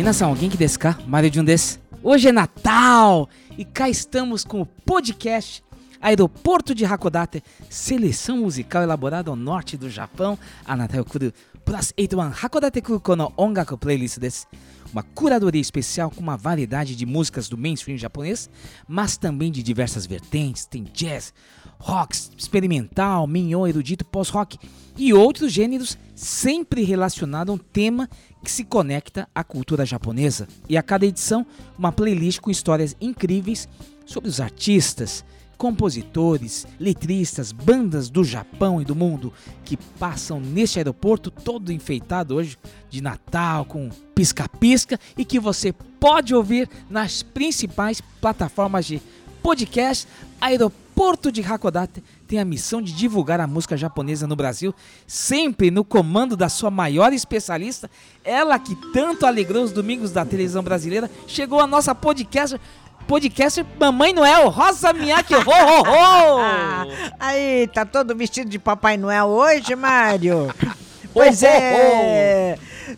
Minasan, alguém que desu ka? Mario Jun desu. Hoje é Natal e cá estamos com o podcast Aeroporto de Hakodate, seleção musical elaborada ao norte do Japão. A Natal Kuru Plus 81 Hakodate Kuko no Ongaku Playlist desu. Uma curadoria especial com uma variedade de músicas do mainstream japonês, mas também de diversas vertentes. Tem jazz, rock, experimental, minho, erudito, pós-rock e outros gêneros, sempre relacionado a um tema que se conecta à cultura japonesa. E a cada edição, uma playlist com histórias incríveis sobre os artistas, compositores, letristas, bandas do Japão e do mundo que passam neste aeroporto todo enfeitado hoje de Natal com pisca-pisca e que você pode ouvir nas principais plataformas de podcast. Aeroporto de Hakodate tem a missão de divulgar a música japonesa no Brasil, sempre no comando da sua maior especialista, ela que tanto alegrou os domingos da televisão brasileira, chegou a nossa podcaster podcaster Mamãe Noel, Rosa Miyake, ho, ho, ho! Aí, tá todo vestido de Papai Noel hoje, Mário? Pois é.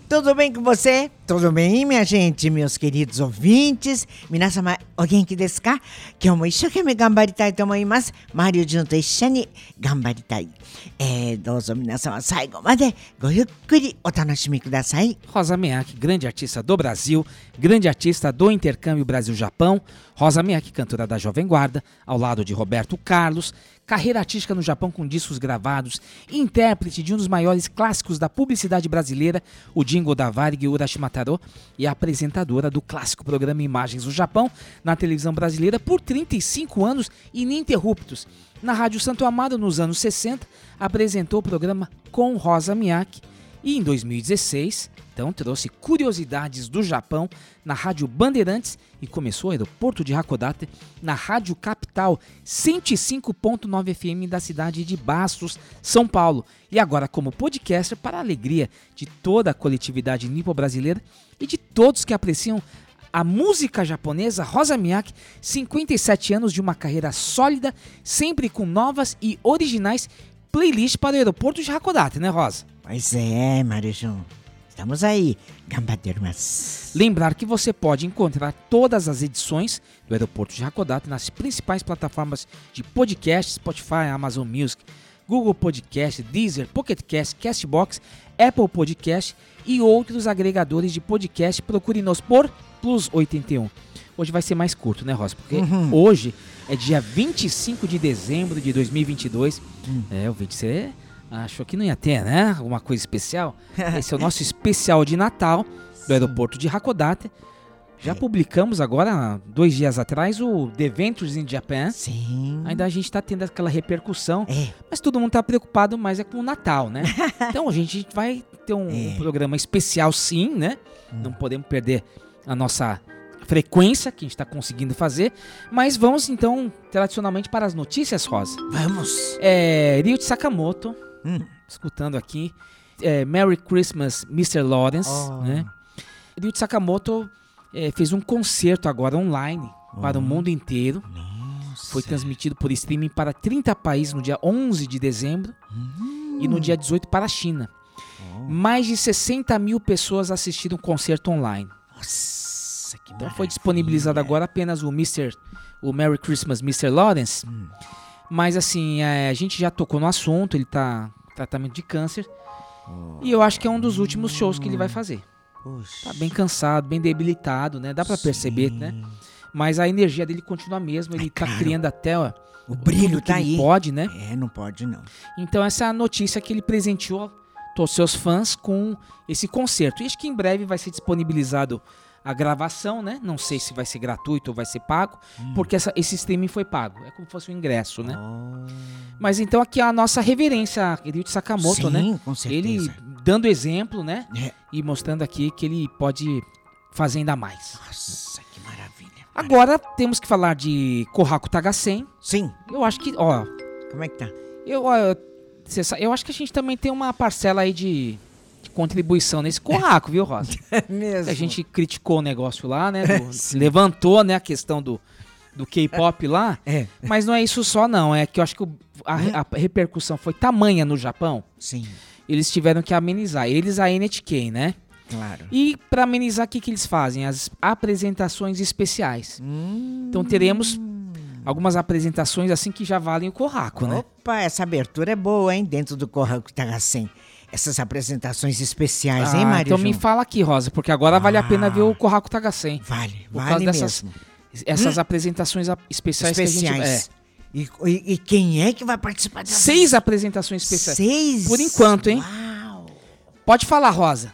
Tudo bem com você? Tudo bem, minha gente, meus queridos ouvintes? Minasama, o genki desu ka? Kyou mo isshoukeme ganbaritai to omoimasu. Mario Jun to issho ni gambaritai. É, douzo minasama, saigo made go yukkuri o tanoshimi kudasai. Rosa Miyake, grande artista do Brasil, grande artista do intercâmbio Brasil-Japão. Rosa Miyake, cantora da Jovem Guarda, ao lado de Roberto Carlos. Carreira artística no Japão com discos gravados, intérprete de um dos maiores clássicos da publicidade brasileira, o jingle da Varig Urashimataro, e apresentadora do clássico programa Imagens do Japão na televisão brasileira por 35 anos ininterruptos. Na Rádio Santo Amaro, nos anos 60, apresentou o programa Com Rosa Miyake e em 2016, então trouxe curiosidades do Japão na Rádio Bandeirantes e começou o aeroporto de Hakodate na Rádio Capital 105.9 FM da cidade de Bastos, São Paulo. E agora como podcaster para a alegria de toda a coletividade nipo-brasileira e de todos que apreciam a música japonesa, Rosa Miyake, 57 anos de uma carreira sólida, sempre com novas e originais playlists para o aeroporto de Hakodate, né, Rosa? Pois é, Mário Jun. Estamos aí, gambadermas. Lembrar que você pode encontrar todas as edições do Aeroporto de Hakodate nas principais plataformas de podcast, Spotify, Amazon Music, Google Podcast, Deezer, Pocket Cast, Castbox, Apple Podcast e outros agregadores de podcast. Procure-nos por Plus 81. Hoje vai ser mais curto, né, Rosa? Porque hoje é dia 25 de dezembro de 2022. É, o 26 achou que não ia ter, né? Alguma coisa especial. Esse é o nosso especial de Natal do aeroporto de Hakodate. Já publicamos agora, dois dias atrás, o The Ventures in Japan. Sim. Ainda a gente tá tendo aquela repercussão, É. mas todo mundo tá preocupado mais é com o Natal, né? então a gente vai ter um É. programa especial sim, né? Não podemos perder a nossa frequência que a gente tá conseguindo fazer, mas vamos então tradicionalmente para as notícias, Rosa. Vamos. É, Ryuichi Sakamoto, Hum. escutando aqui, é, Merry Christmas, Mr. Lawrence, Oh. né? Ryuichi Sakamoto é, fez um concerto agora online para o mundo inteiro. Foi transmitido por streaming para 30 países no dia 11 de dezembro e no dia 18 para a China. Mais de 60 mil pessoas assistiram o concerto online. Nossa, que Então foi disponibilizado agora apenas o Mr. o Merry Christmas Mr. Lawrence. Mas assim, é, a gente já tocou no assunto, ele tá em tratamento de câncer. E eu acho que é um dos últimos shows que ele vai fazer. Puxa. Tá bem cansado, bem debilitado, né? Dá pra perceber, né? Mas a energia dele continua a mesma, ele tá claro. criando até ó, O brilho tá aí. pode, né? É, não pode não. Então essa é a notícia que ele presenteou todos os seus fãs com esse concerto. E acho que em breve vai ser disponibilizado a gravação, né? Não sei se vai ser gratuito ou vai ser pago, Hum. porque essa- esse streaming foi pago. É como se fosse um ingresso, né? Oh. Mas então aqui a nossa reverência a Ryuichi Sakamoto, Sim, né? com Ele certeza. dando exemplo, né? É. E mostrando aqui que ele pode fazer ainda mais. Nossa, que maravilha. Agora temos que falar de Kohaku Tagasen. Sim, Eu acho que, ó, como é que tá? eu, ó, eu, eu acho que a gente também tem uma parcela aí de contribuição nesse Kohaku, viu, Rosa? É mesmo. A gente criticou o negócio lá, né? do- levantou, né, a questão do, do K-pop lá. É, Mas não é isso só, não. É que eu acho que o- a, a repercussão foi tamanha no Japão. sim, Eles tiveram que amenizar. Eles, a NHK, né? claro. E para amenizar, o que, que eles fazem? As apresentações especiais. Hum, Então teremos algumas apresentações assim que já valem o Kohaku, né? Opa, essa abertura é boa, hein? Dentro do Corraco Tagacem. Essas apresentações especiais, hein, Ah, Mário? então me João? fala aqui, Rosa, porque agora vale a pena Ah. ver o Kohaku Tagasen. Vale, Por vale causa dessas mesmo. essas apresentações a- especiais, Especiais. que a gente... E, e- e quem é que vai participar É, dessas? seis apresentações especiais. Seis? Por enquanto, hein? Uau! Pode falar, Rosa.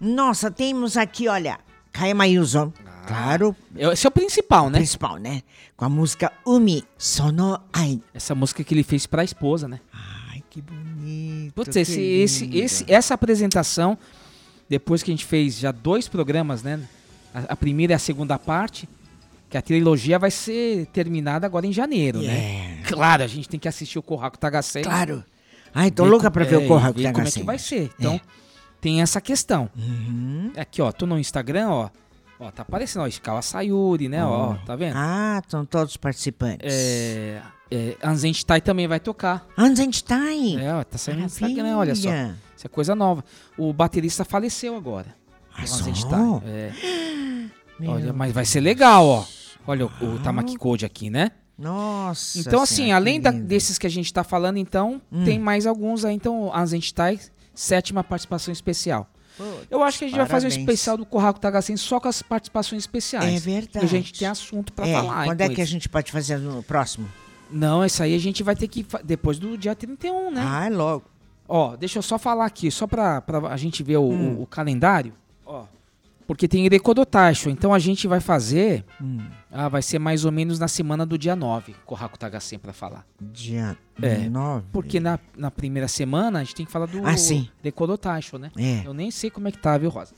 Nossa, temos aqui, olha, Kaema Yuzo. Ah. Claro, Esse é o principal, né? principal, né? Com a música Umi Sono Ai. Essa música que ele fez pra esposa, né? Ai, que bonito. Putz, esse, esse, esse, essa apresentação, depois que a gente fez já dois programas, né? A, a primeira e a segunda parte, que a trilogia vai ser terminada agora em janeiro, né? É, Claro, a gente tem que assistir o Kohaku Tagasen. claro. Ai, tô louca pra ver o Corraco ver como é que vai ser. Então, tem essa questão. Uhum. Aqui, ó, tô no Instagram, ó. Ó, tá aparecendo, ó, Ishikawa Sayuri, né? Ó, tá vendo? Ah, estão todos participantes. É, é, Anzentai também vai tocar. Anzenstein. É, ó, tá saindo no Instagram, olha só. Isso é coisa nova. O baterista faleceu agora. Ah? Anzentai. É. Meu Olha, mas vai ser legal, ó. Olha o, o Tamaki Code aqui, né? Nossa. Então, assim, além da-. Hum. desses que a gente tá falando, então, tem mais alguns aí. Então, Anzentai, sétima participação especial. Eu acho que a gente vai fazer um parabéns. especial do Kohaku Tagasen só com as participações especiais. É verdade. Porque a gente tem assunto pra É, falar. quando é que a gente pode fazer no próximo? Não, isso aí a gente vai ter que. Depois do dia 31, né? Ah, é logo. Ó, deixa eu só falar aqui, só pra, pra a gente ver o, Hum. o- o calendário. Ó. Porque tem Irekodotaisho. Então a gente vai fazer. Hum, Ah, vai ser mais ou menos na semana do dia 9, Kohaku Tagasen pra falar. dia É, 9. Porque na, na primeira semana a gente tem que falar do Ah, sim. Né? É. Eu nem sei como é que tá, viu, Rosa?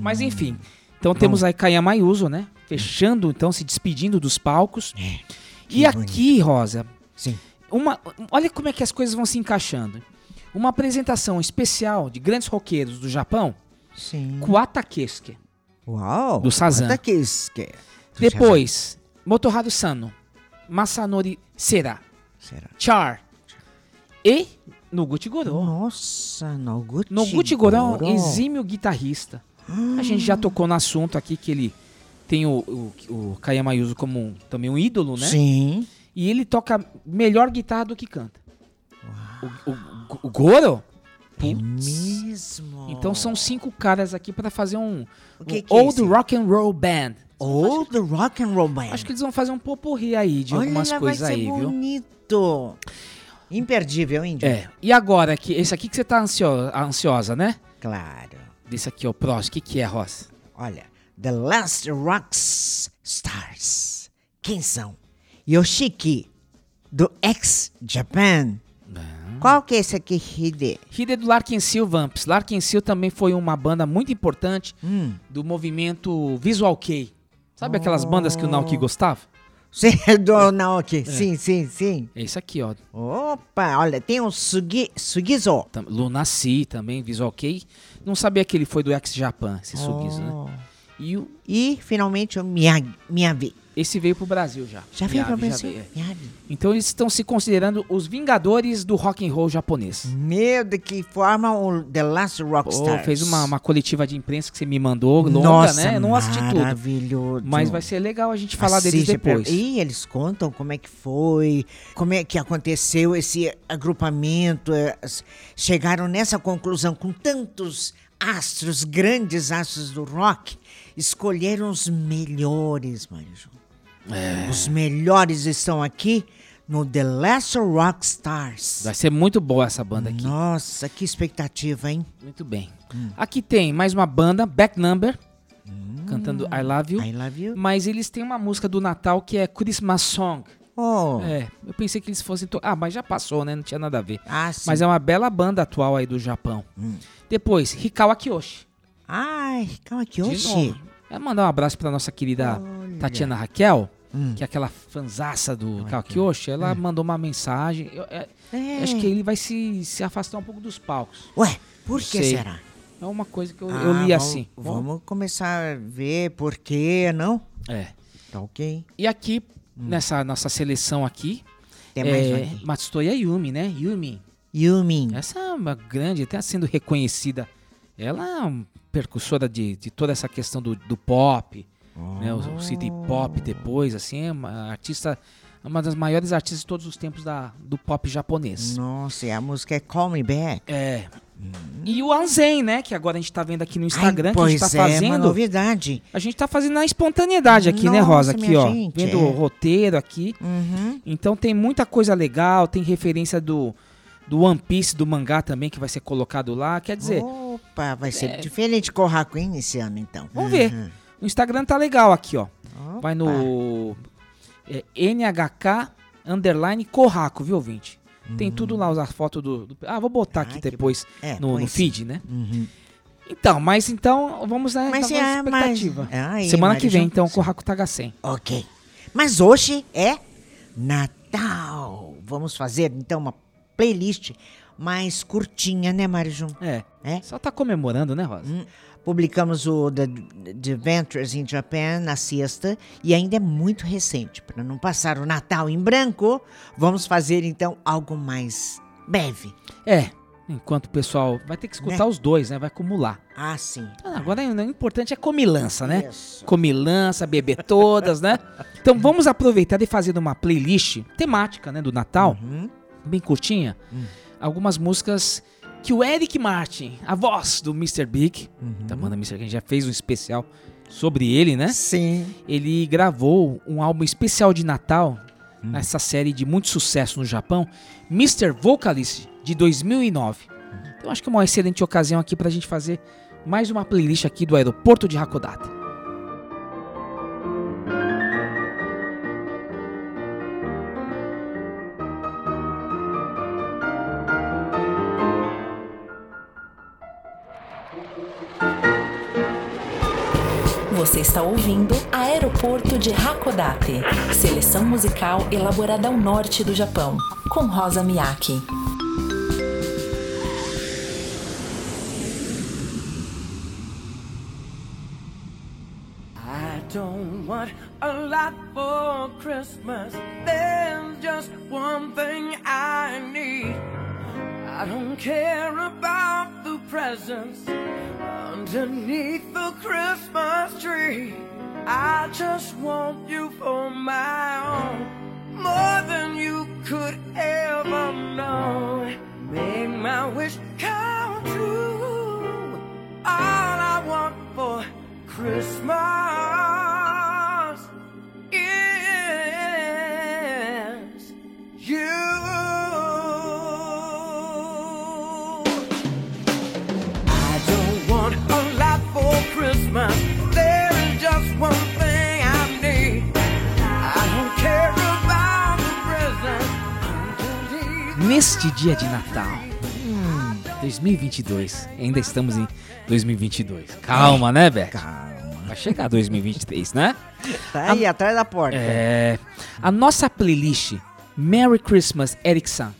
Mas enfim. Então temos aí Kayama Yuzo, né? Fechando, então, se despedindo dos palcos. É, e que aqui, Rosa, Sim. uma, olha como é que as coisas vão se encaixando. Uma apresentação especial de grandes roqueiros do Japão, Sim. Kuata Keisuke. Uau. Do Sazan. Do Depois, Motoharu Sano, Masanori Sera. Será? Char e Noguchi Goro. Nossa, Noguchi. Noguchi Goro é um exímio guitarrista. A gente já tocou no assunto aqui que ele tem o, o, o Kayama como um- também um ídolo, né? Sim. E ele toca melhor guitarra do que canta. O, o, o Goro? É mesmo. Então são cinco caras aqui pra fazer um, que um que é Old esse? Rock and Roll Band. Old Rock and Roll Band. Acho que eles vão fazer um popurri aí de Olha, algumas coisas aí, viu? bonito. Imperdível, Índio. É. E agora, que, esse aqui que você tá ansio- ansiosa, né? Claro. Desse aqui, o próximo. O que, que é, Ross? Olha, The Last Rocks Stars. Quem são? Yoshiki, do ex-Japan. Qual que é esse aqui, Hide? Hide do Larkin Seal Vamps. Larkin Seal também foi uma banda muito importante Hum. do movimento Visual Kei. Sabe aquelas bandas que o Naoki gostava? Sim, do Naoki. Sim, sim, sim. É isso aqui, ó. Opa, olha, tem o Sugi, Sugizo. Lunacy também, Visual Kei. Não sabia que ele foi do ex-Japan, esse Sugizo, né? E o- E, finalmente, o Miyagi. Miyavi. esse veio pro Brasil já. Já veio pra Miyavi Brasil? veio, é. Então eles estão se considerando os vingadores do rock and roll japonês. Meu, de que forma o The Last Rock Pô, Stars. fez uma, uma coletiva de imprensa que você me mandou, longa, Nossa, né? Eu não assisti tudo. maravilhoso. Mas vai ser legal a gente falar deles Assiste, depois. E eles contam como é que foi, como é que aconteceu esse agrupamento. eh, Chegaram nessa conclusão com tantos astros, grandes astros do rock. Escolheram os melhores, Manjo. É. Os melhores estão aqui no The Last Rock Stars. Vai ser muito boa essa banda aqui. Nossa, que expectativa, hein? Muito bem. Hum. Aqui tem mais uma banda, Back Number, cantando I Love You. I love you. Mas eles têm uma música do Natal que é Christmas Song. Oh. É, eu pensei que eles fossem. to- Ah, mas já passou, né? Não tinha nada a ver. Ah, sim. Mas é uma bela banda atual aí do Japão. Hum. Depois, Hikawa Kiyoshi. Ai, calma aqui, oxi. É mandar um abraço pra nossa querida Olha. Tatiana Raquel, Hum. que é aquela fanzaça do Olha Hikawa aqui. Kiyoshi. Ela mandou uma mensagem. Eu, é, É. Acho que ele vai se, se afastar um pouco dos palcos. Ué, por que será? É uma coisa que eu, Ah, eu li vamos- assim. Vamos começar a ver por quê, não? É. Tá ok. E aqui, nessa nossa seleção aqui, Tem mais um é aqui. Matsutoya Yumi, né? Yumi. Yumin. Essa é uma grande, até sendo reconhecida. Ela é percussora de, de toda essa questão do, do pop, né? O, o city pop depois, assim, é uma artista, uma das maiores artistas de todos os tempos da, do pop japonês. Nossa, e a música é Call Me Back. É. E o Anzen, né? Que agora a gente tá vendo aqui no Instagram, Ai, que a gente tá é, uma fazendo. novidade. a gente tá fazendo na espontaneidade aqui, né, Rosa? Nossa, Aqui, ó. gente, vendo é. o roteiro aqui. Uhum. Então tem muita coisa legal, tem referência do, do One Piece, do mangá também, que vai ser colocado lá. Quer dizer, Opa, vai ser É. diferente Corraco, hein, esse ano, então. Vamos ver. Uhum. o Instagram tá legal aqui, ó. Opa. Vai no é, NHK underline Corraco, viu, ouvinte? Tem tudo lá, as fotos do, do- Ah, vou botar Ai, aqui depois É, no, no sim. feed, né? Uhum. Então, mas então, vamos na, Mas na é expectativa. É aí, Semana que vem, então, Corraco Taga 100. Ok. Mas hoje é Natal. Vamos fazer, então, uma playlist mais curtinha, né, Marijum? É. É? Só tá comemorando, né, Rosa? Hum. Publicamos o The, The Ventures in Japan na sexta e ainda é muito recente. Para não passar o Natal em branco, vamos fazer então algo mais breve. É. Enquanto o pessoal vai ter que escutar Né? os dois, né? Vai acumular. Ah, sim. Ah, Agora o importante é comilança, né? Isso. Comilança, beber todas, né? Então vamos aproveitar e fazer uma playlist temática, né, do Natal, Uhum. bem curtinha. Hum. Algumas músicas que o Eric Martin, a voz do Mr. Big, Uhum. da banda Mr. Big, a gente já fez um especial sobre ele, né? Sim. Ele gravou um álbum especial de Natal Hum. nessa série de muito sucesso no Japão, Mr. Vocalist, de 2009. Então acho que é uma excelente ocasião aqui pra gente fazer mais uma playlist aqui do aeroporto de Hakodate. Você está ouvindo Aeroporto de Hakodate, seleção musical elaborada ao norte do Japão, com Rosa Miyake. I don't want a lot for Christmas. There's just one thing I need. I don't care about the presents underneath Christmas tree. I just want you for my own, more than you could ever know. Make my wish come true. All I want for Christmas Neste dia de Natal, hum, 2022, ainda estamos em 2022. Calma, né, Beto? Calma. Vai chegar 2023, né? Tá aí atrás da porta. É. A nossa playlist Merry Christmas, Eric San.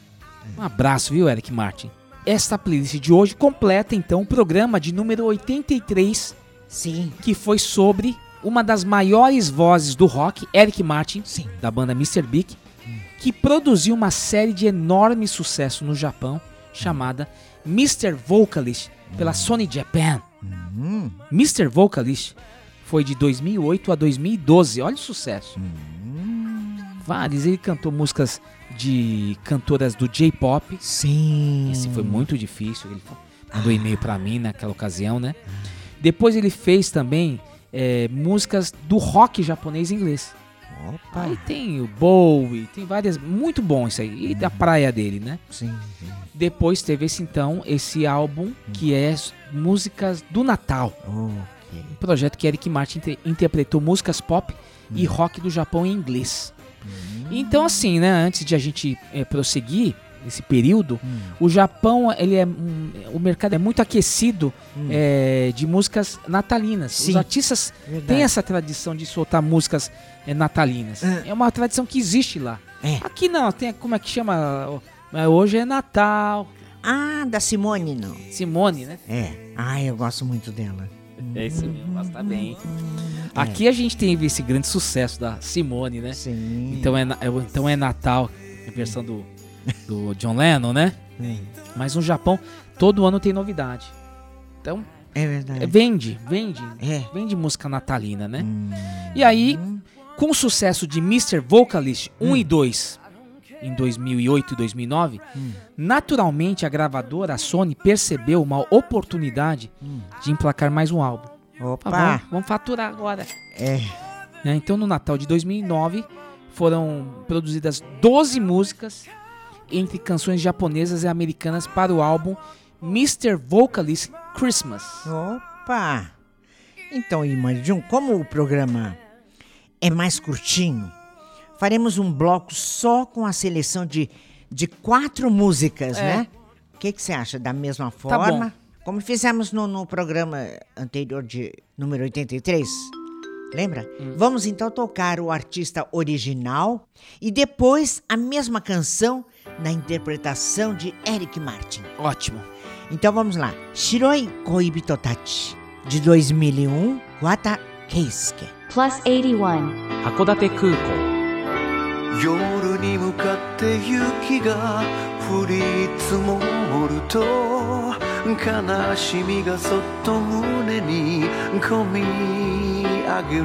Um abraço, viu, Eric Martin? Esta playlist de hoje completa então o programa de número 83, Sim. que foi sobre uma das maiores vozes do rock, Eric Martin, Sim. da banda Mr. Big, que produziu uma série de enorme sucesso no Japão chamada Mr. Vocalist pela Sony Japan. Hum. Mr. Vocalist foi de 2008 a 2012. Olha o sucesso. Vários. Ele cantou músicas de cantoras do J-pop. Sim. Esse foi muito difícil. Ele mandou e-mail pra mim naquela ocasião, né? Depois ele fez também é, músicas do rock japonês e inglês. Opa. Aí tem o Bowie, tem várias. Muito bom isso aí. E da praia dele, né? Sim. Depois teve esse então, esse álbum que é s- músicas do Natal. Oh. Um projeto que Eric Martin inter- interpretou músicas pop e rock do Japão em inglês. Então, assim, né, antes de a gente eh, prosseguir nesse período, o Japão, ele é, um- o mercado é muito aquecido eh, de músicas natalinas. Os Sim. artistas Verdade. têm essa tradição de soltar músicas eh, natalinas. Ah. É uma tradição que existe lá. É. Aqui não, tem, como é que chama? Mas Hoje é Natal. Ah, da Simone, não. Simone, né? É. Ai, eu gosto muito dela. É isso mesmo, mas tá bem. Aqui a gente teve esse grande sucesso da Simone, né? Sim. Então é, é- então é Natal, a versão do, do John Lennon, né? É, Mas no Japão, todo ano tem novidade. Então, é verdade. é, vende, vende. É. Vende música natalina, né? Hum. E aí, com o sucesso de Mr. Vocalist 1 e 2 em 2008 e 2009, naturalmente a gravadora, a Sony, percebeu uma oportunidade de emplacar mais um álbum. Tá Opa! bom, vamos faturar agora. É. né? Então, no Natal de 2009, foram produzidas 12 músicas entre canções japonesas e americanas para o álbum Mr. Vocalist Christmas. Opa! Então, irmã Jun, como o programa é mais curtinho, faremos um bloco só com a seleção de, de quatro músicas, É. né? O que que você acha? Da mesma bom. forma? Como fizemos no, no programa anterior de número 83? Lembra? Vamos então tocar o artista original e depois a mesma canção na interpretação de Eric Martin. Ótimo. Então vamos lá. Shiroi Koibito Tachi, de 2001, Wata Keisuke. plus 81. 函館空港夜に向かって雪が降り積もると悲しみがそっと胸に込み上げる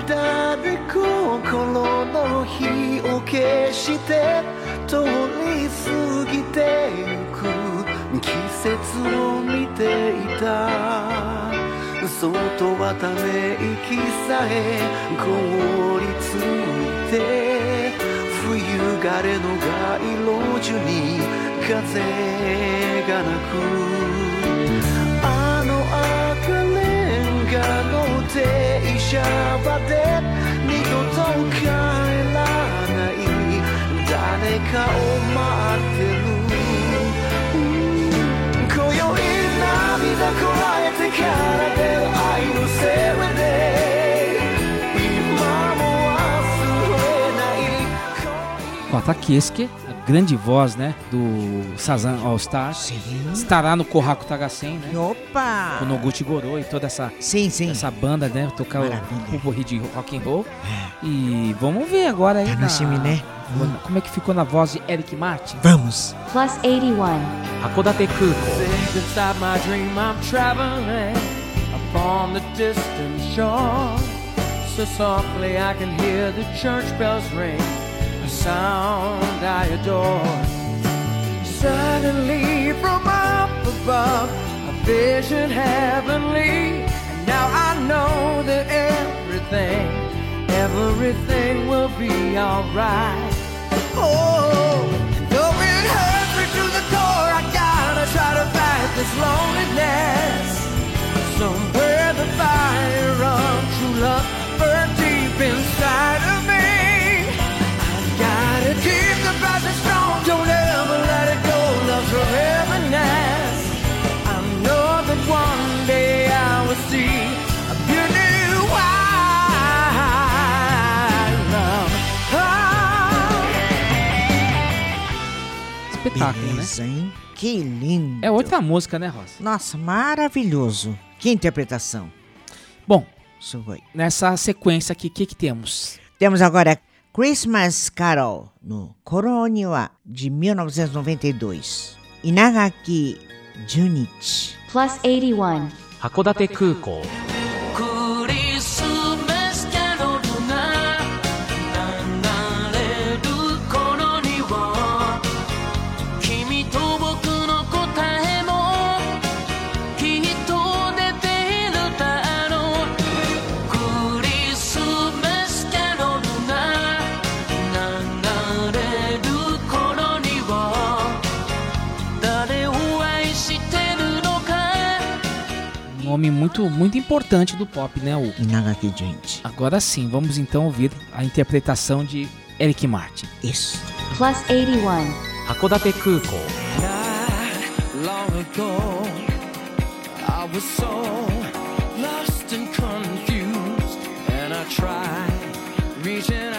涙で心の火を消して通り過ぎてゆく季節を見ていた外はため息さえ凍りついて冬枯れの街路樹に風が鳴くあの赤レンガの停車場で二度と帰らない誰かを待ってる今宵涙こらえてから出る愛のせいで今も忘れない恋 Com a Takesuke, a grande voz, né? Do Sazan All Star. Sim. Estará no Kohaku Tagasen, né? Opa! Com Noguchi Goro e toda essa, sim, sim. essa banda, né? Tocar Maravilha. o Burri de rock and roll. É. E vamos ver agora aí. Tá na... chiminé. Hum. Como é que ficou na voz de Eric Martin? Vamos! Plus 81. Hakodate Kuko. So softly I can hear the church bells ring sound I adore. Suddenly from up above, a vision heavenly, and now I know that everything, everything will be alright. Oh, though it hurts me to the core, I gotta try to fight this loneliness. Somewhere the fire of true love burns deep inside of me. Don't ever let it go. Love's. I know that one day I will see a beauty wild love. Ah. Espetáculo, né? Beleza, hein? Que lindo! É outra música, né, Rosa? Nossa, maravilhoso! Que interpretação! Bom, nessa sequência aqui, o que que temos? Temos agora Christmas Carol no Koroniwa de 1992. Inagaki Junichi. plus 81. 函館空港 nome muito, muito importante do pop, né, o Nagaki gente. Agora sim, vamos então ouvir a interpretação de Eric Martin. Isso. Plus 81. Hakodate Kuko. Long ago, I was so lost and confused, and I tried reaching.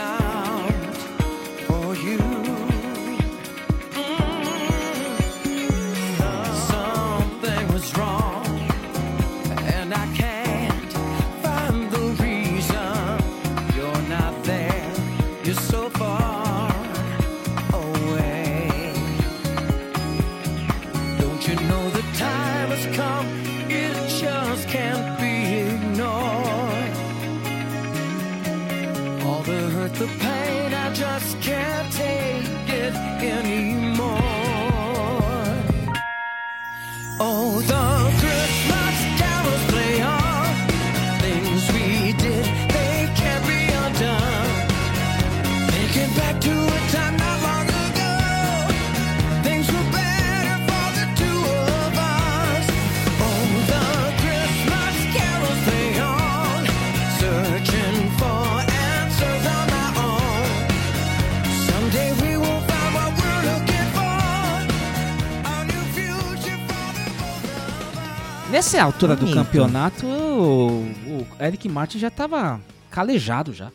Us. Nessa altura do Bonito. campeonato, o, o Eric Martin já tava calejado já.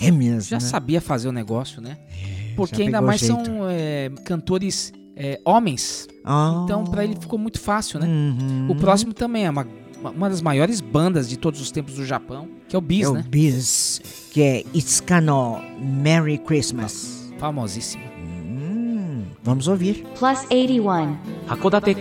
É mesmo. Já né? sabia fazer o negócio, né? Porque já ainda mais jeito. são é, cantores é, homens. Ah. Então pra ele ficou muito fácil, né? Uhum. O próximo também é uma, uma das maiores bandas de todos os tempos do Japão, que é o Bis, é o né? Biz, que é Itsuka Merry Christmas. Famosíssimo. Hum, vamos ouvir. plus 81, 函館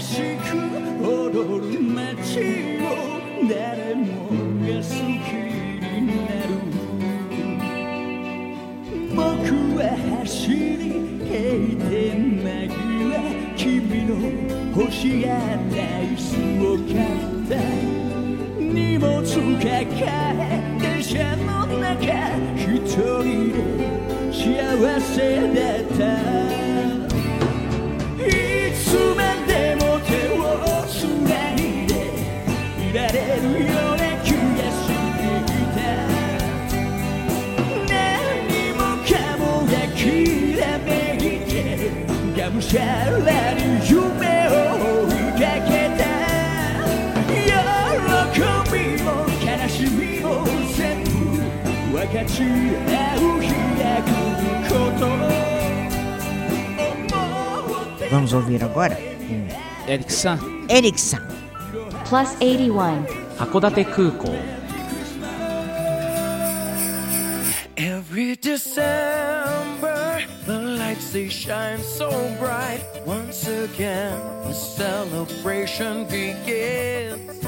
しく踊る街を誰もが好きになる僕は走り閉店間際君の欲しがった。椅子を買った。荷物抱え電車の中一人で幸せだった。vamos ouvir agora com Eric San. Eric San. Plus 81. Hakodate Kukou. Every December, the lights they shine so bright. Once again, the celebration begins.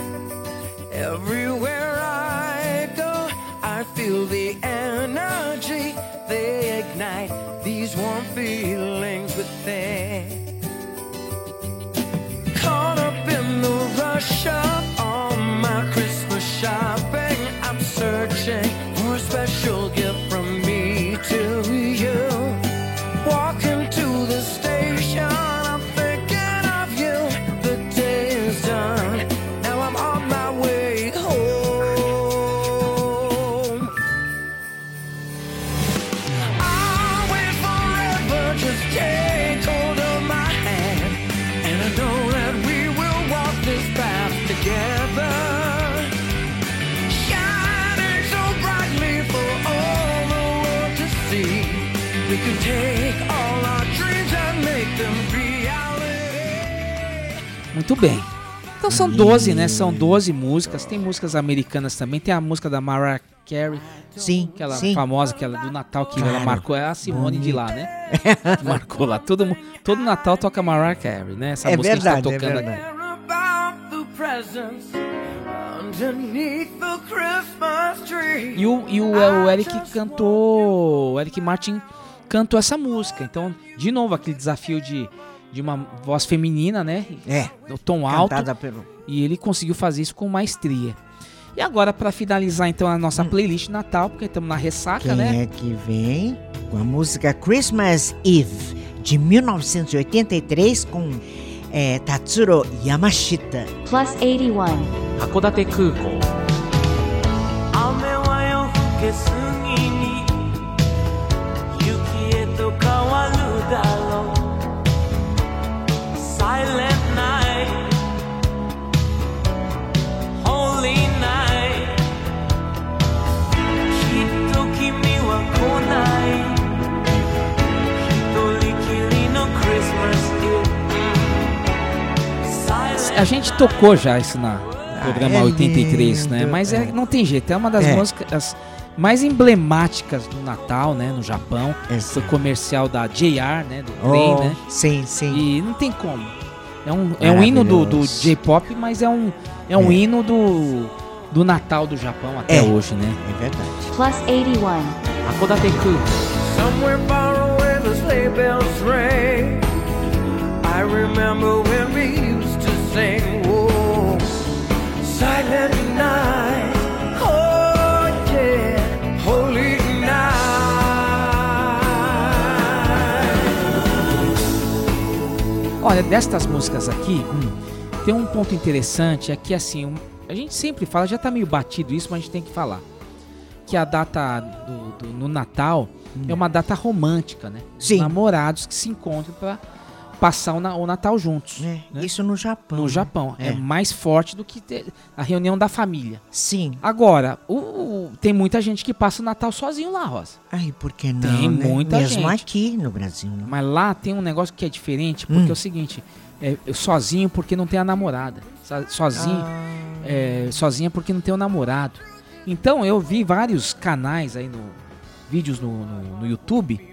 Everywhere I go, I feel the energy they ignite these warm feelings within. Muito bem. Então são 12, né? São 12 músicas. Tem músicas americanas também. Tem a música da Mariah Carey, Sim, aquela sim. famosa, aquela do Natal que ela Claro. marcou. É a Simone de lá, né? Que marcou lá. Todo, todo Natal toca Mariah Carey, né? Essa É música que verdade, é tá tocando aqui. verdade. Underneath the Christmas tree. E o, e o, é, o Eric cantou. O Eric Martin cantou essa música. Então, de novo, aquele desafio de, de uma voz feminina, né? É, O tom alto. cantada pelo... E ele conseguiu fazer isso com maestria. E agora, pra finalizar então a nossa playlist Natal, porque estamos na ressaca, Quem né? é que vem? Com a música Christmas Eve, de 1983, com é, Tatsuro Yamashita. plus 81, 函館 a gente tocou já isso na ah, programa é 83, lindo, né? É. Mas é, não tem jeito, é uma das é. músicas mais emblemáticas do Natal, né, no Japão. Esse comercial da JR, né, do oh, Grey, né? Sim, sim. E não tem como. É um, é um hino do, do J-pop, mas é um, é um é. hino do, do Natal do Japão até é. hoje, né? É verdade. Plus 81. Akodate Ku. Somewhere far away the sleigh bells ring I remember when sing, Whoa, Silent night, oh yeah, holy night. Olha, destas músicas aqui, tem um ponto interessante, é que assim, um- a gente sempre fala, já tá meio batido isso, mas a gente tem que falar. Que a data do, do- no Natal é uma data romântica, né? Sim. namorados que se encontram pra passar o, na- o Natal juntos. É, né? Isso no Japão. No né? Japão. É. É. mais forte do que ter a reunião da família. Sim. Agora, o- o- tem muita gente que passa o Natal sozinho lá, Rosa. Ai, por que não? Tem né? muita Mesmo gente. aqui no Brasil. Né? Mas lá tem um negócio que é diferente, porque Hum. é o seguinte, é, sozinho porque não tem a namorada. So- Sozinho, Ah. é, sozinha porque não tem o namorado. Então eu vi vários canais aí no vídeos no, no- no YouTube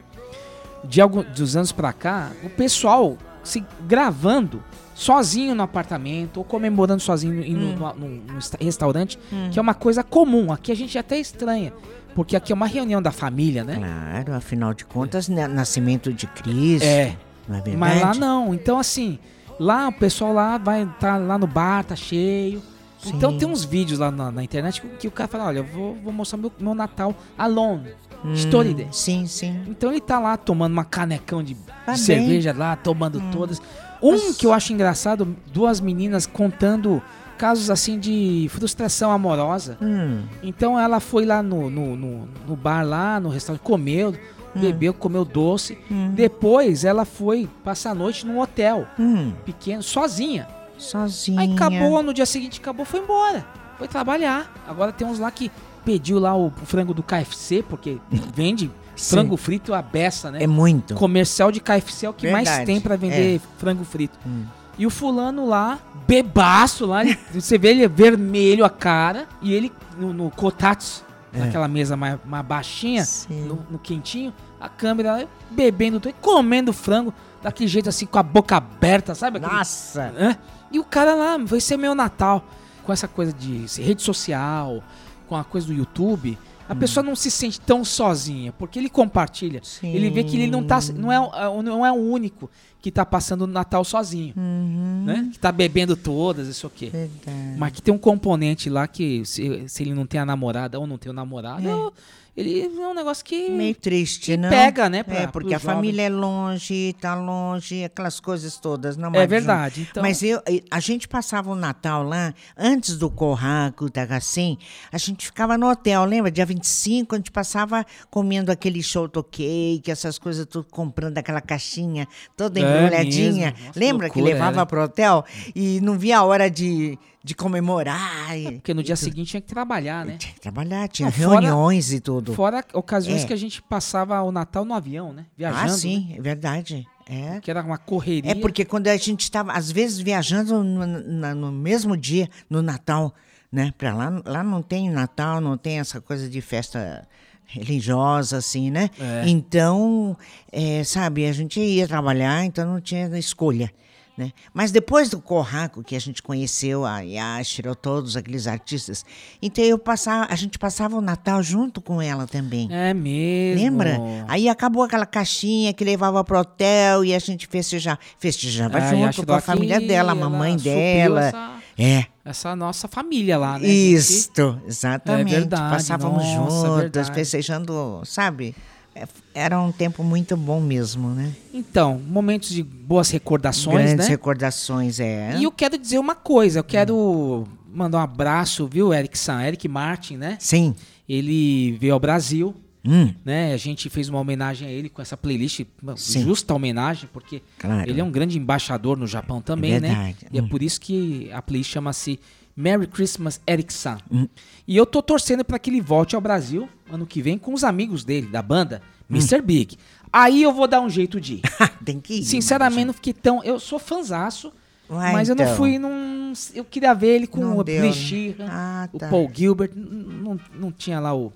de alguns dos anos pra cá, o pessoal se gravando sozinho no apartamento ou comemorando sozinho Hum. no, no- no esta- restaurante, que é uma coisa comum. Aqui a gente até estranha, porque aqui é uma reunião da família, né? Claro, afinal de contas, na- nascimento de Cristo. É. Não é verdade? Mas lá não. Então, assim, lá o pessoal lá vai tá lá no bar, tá cheio. Então Sim. tem uns vídeos lá na, na internet que, que o cara fala, olha, eu vou, vou mostrar meu, meu Natal alone. Hum, Story day. Sim, sim. Então ele tá lá tomando uma canecão de Tá cerveja lá, tomando todas. Um Mas- que eu acho engraçado, duas meninas contando casos assim de frustração amorosa. Hum, Então ela foi lá no, no, no, no bar lá, no restaurante, comeu, bebeu, comeu doce. Depois ela foi passar a noite num hotel hum, pequeno, sozinha. sozinha. Aí acabou, no dia seguinte acabou, foi embora. Foi trabalhar. Agora tem uns lá que pediu lá o, frango do KFC, porque vende frango frito a beça, né? É muito. Comercial de KFC é o que mais Verdade, tem pra vender frango frito. Hum. E o fulano lá, bebaço lá, ele- você vê ele é vermelho a cara, e ele no, no kotatsu, É. naquela mesa mais, mais baixinha, no, no quentinho, a câmera lá, bebendo comendo frango, daquele jeito assim, com a boca aberta, sabe? Aquele- Nossa. né? E o cara lá, vai ser meu Natal. Com essa coisa de rede social, com a coisa do YouTube, a pessoa não se sente tão sozinha, porque ele compartilha. Sim. Ele vê que ele não, tá, não, é, o- não é o único que tá passando o Natal sozinho. Né? Que tá bebendo todas, isso aqui. Verdade. Mas que tem um componente lá que, se, se ele não tem a namorada ou não tem o namorado, ele é um negócio que. Meio triste, que pega, né, pra- é, porque a família é longe, tá longe, aquelas coisas todas. Não É verdade, então- Mas eu, a gente passava o Natal lá, antes do Corraco, da Gacim, a gente ficava no hotel, lembra? Dia 25, a gente passava comendo aquele show cake, essas coisas, tudo comprando aquela caixinha toda É embrulhadinha. mesmo. Nossa, lembra que loucura, levava era. pro hotel e não via a hora de, de comemorar? e- Porque no dia tudo. seguinte tinha que trabalhar, né? Tinha que trabalhar, tinha Não, fora- reuniões e tudo. Fora ocasiões É. que a gente passava o Natal no avião, né? Viajando. Ah, sim, é verdade. É. né? Que era uma correria. É porque quando a gente estava, às vezes, viajando no, na- no mesmo dia, no Natal, né? Pra lá, lá não tem Natal, não tem essa coisa de festa religiosa, assim, né? É. Então, é, sabe, a gente ia trabalhar, então não tinha escolha. Né? Mas depois do Corraco, que a gente conheceu a Yashiro, todos aqueles artistas, então eu passava, a gente passava o Natal junto com ela também. É mesmo. Lembra? Aí acabou aquela caixinha que levava pro hotel e a gente festejava, festejava É, junto com a família dela, a mamãe dela. essa- É, essa nossa família lá, né? Isto, exatamente. É verdade, Passávamos nossa, juntos, verdade. festejando, sabe? É, Era um tempo muito bom mesmo, né? Então, momentos de boas recordações, Grandes né? recordações, é. E eu quero dizer uma coisa, eu quero mandar um abraço, viu, Eric San, Eric Martin, né? Sim. Ele veio ao Brasil, Hum, né? A gente fez uma homenagem a ele com essa playlist, Sim. justa homenagem, porque Claro. ele é um grande embaixador no Japão também, né? verdade. E é Hum. por isso que a playlist chama-se Merry Christmas Eric San. Hum. E eu tô torcendo para que ele volte ao Brasil ano que vem com os amigos dele, da banda, Hum. Mr. Big. Aí eu vou dar um jeito de ir. Tem que ir. Sinceramente, não fiquei tão. Eu sou fanzaço, mas eu não então. fui num. Eu queria ver ele com Não o Billy né? Ah, o tá. Paul Gilbert. Não, não tinha lá o,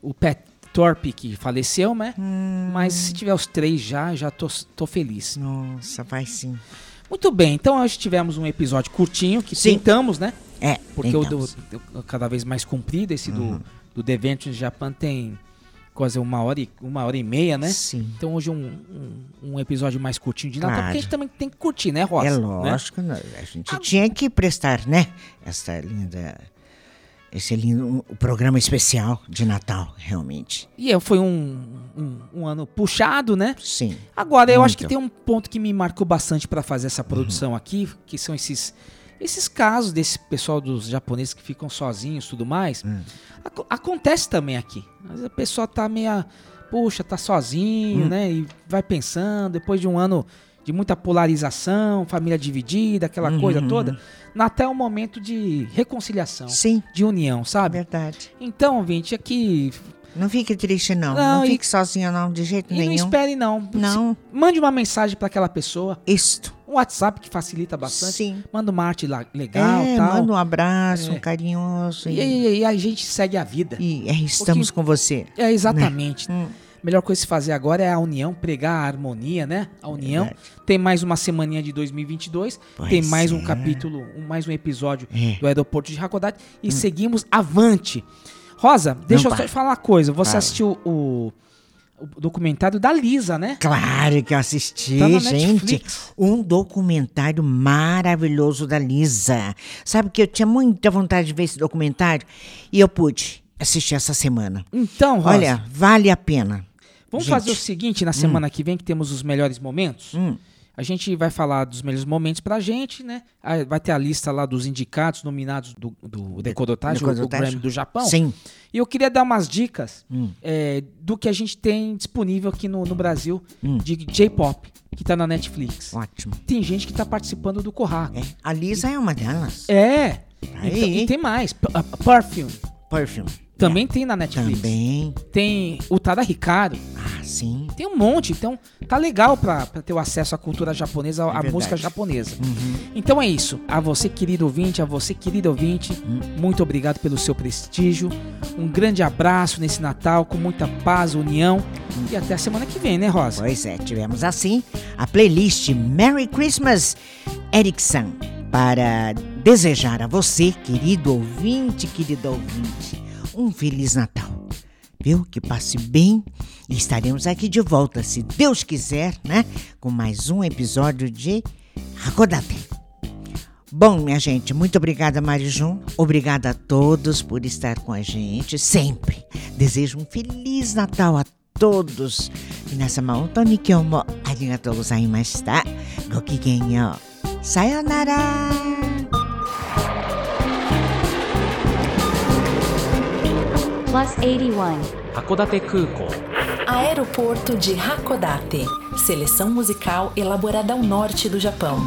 o Pat Thorpe que faleceu, né? Hum. Mas se tiver os três já, já tô, tô feliz. Nossa, vai sim. Muito bem, então hoje tivemos um episódio curtinho que Sim. tentamos, né? É, Porque o então. do, do- cada vez mais comprido, esse Uhum. do, do The Venture Japan tem quase uma hora e, uma hora e meia, né? Sim. Então hoje um, um, um episódio mais curtinho de Natal, Claro. porque a gente também tem que curtir, né, Rosa? É Né? lógico, né? a gente tinha que prestar, né? Essa linda. Esse lindo um, o programa especial de Natal, realmente. E é, foi um, um, um ano puxado, né? Sim. Agora, eu acho que. Uhum. tem um ponto que me marcou bastante para fazer essa produção aqui, que são esses esses casos desse pessoal dos japoneses que ficam sozinhos e tudo mais. Hum. Aco- acontece também aqui. Às vezes a pessoa tá meio, puxa, tá sozinho, Hum. né? E vai pensando, depois de um ano de muita polarização, família dividida, aquela Uhum. coisa toda. Natal é um momento de reconciliação, Sim, de união, sabe? verdade. Então, gente, aqui. Não fique triste, não. Não, Não, e- fique sozinho, não, de jeito E não nenhum. espere, não. Não. Mande uma mensagem para aquela pessoa. Isto. Um WhatsApp que facilita bastante. Sim. Manda uma arte legal é, tal. manda um abraço, É. um carinhoso. E, E, e a gente segue a vida. e, é, estamos com você. É, exatamente. Hum. A melhor coisa a se fazer agora é a união, pregar a harmonia, né? A união. Verdade. Tem mais uma semaninha de 2022. Pois tem mais um é. capítulo, um- mais um episódio É. Hum. do aeroporto de Hakodate. E seguimos avante. Rosa, deixa eu só te falar uma coisa. Você assistiu o, o documentário da Lisa, né? Claro que eu assisti, Tá gente. Um documentário maravilhoso da Lisa. Sabe que eu tinha muita vontade de ver esse documentário e eu pude assistir essa semana. Então, Rosa, Olha, vale a pena. vamos gente. fazer o seguinte, na semana que vem, que temos os melhores momentos. Hum. A gente vai falar dos melhores momentos pra gente, né? Aí Vai ter a lista lá dos indicados, nominados do, do Decodotagem, o-. Grammy do Japão. Sim. E eu queria dar umas dicas Hum. é, do que a gente tem disponível aqui no, no Brasil Hum. de J-pop, que tá na Netflix. Ótimo. Tem gente que tá participando do Corra. É, a Lisa é uma delas. É. Aí. Então- e tem mais. P- Perfume. Perfume. Também tem na Netflix. Também. Tem o Tada Ricardo. Ah, sim. Tem um monte. Então tá legal pra, pra ter o acesso à cultura japonesa, à É música japonesa. Uhum. Então é isso. A você, querido ouvinte, a você, querido ouvinte, Hum. muito obrigado pelo seu prestígio. Um grande abraço nesse Natal, com muita paz, união. E até a semana que vem, né, Rosa? Pois é, tivemos assim a playlist Merry Christmas Erickson para desejar a você, querido ouvinte, querido ouvinte, um Feliz Natal. Viu? Que passe bem e estaremos aqui de volta, se Deus quiser, né? Com mais um episódio de Hakodate. Bom, minha gente, muito obrigada, Marijum. Obrigada a todos por estar com a gente sempre. Desejo um Feliz Natal a todos. 皆様本当に今日もありがとうございました。ごきげんよう。さよなら。 plus 81. Hakodate Kuko. Aeroporto de Hakodate. Seleção musical elaborada ao norte do Japão.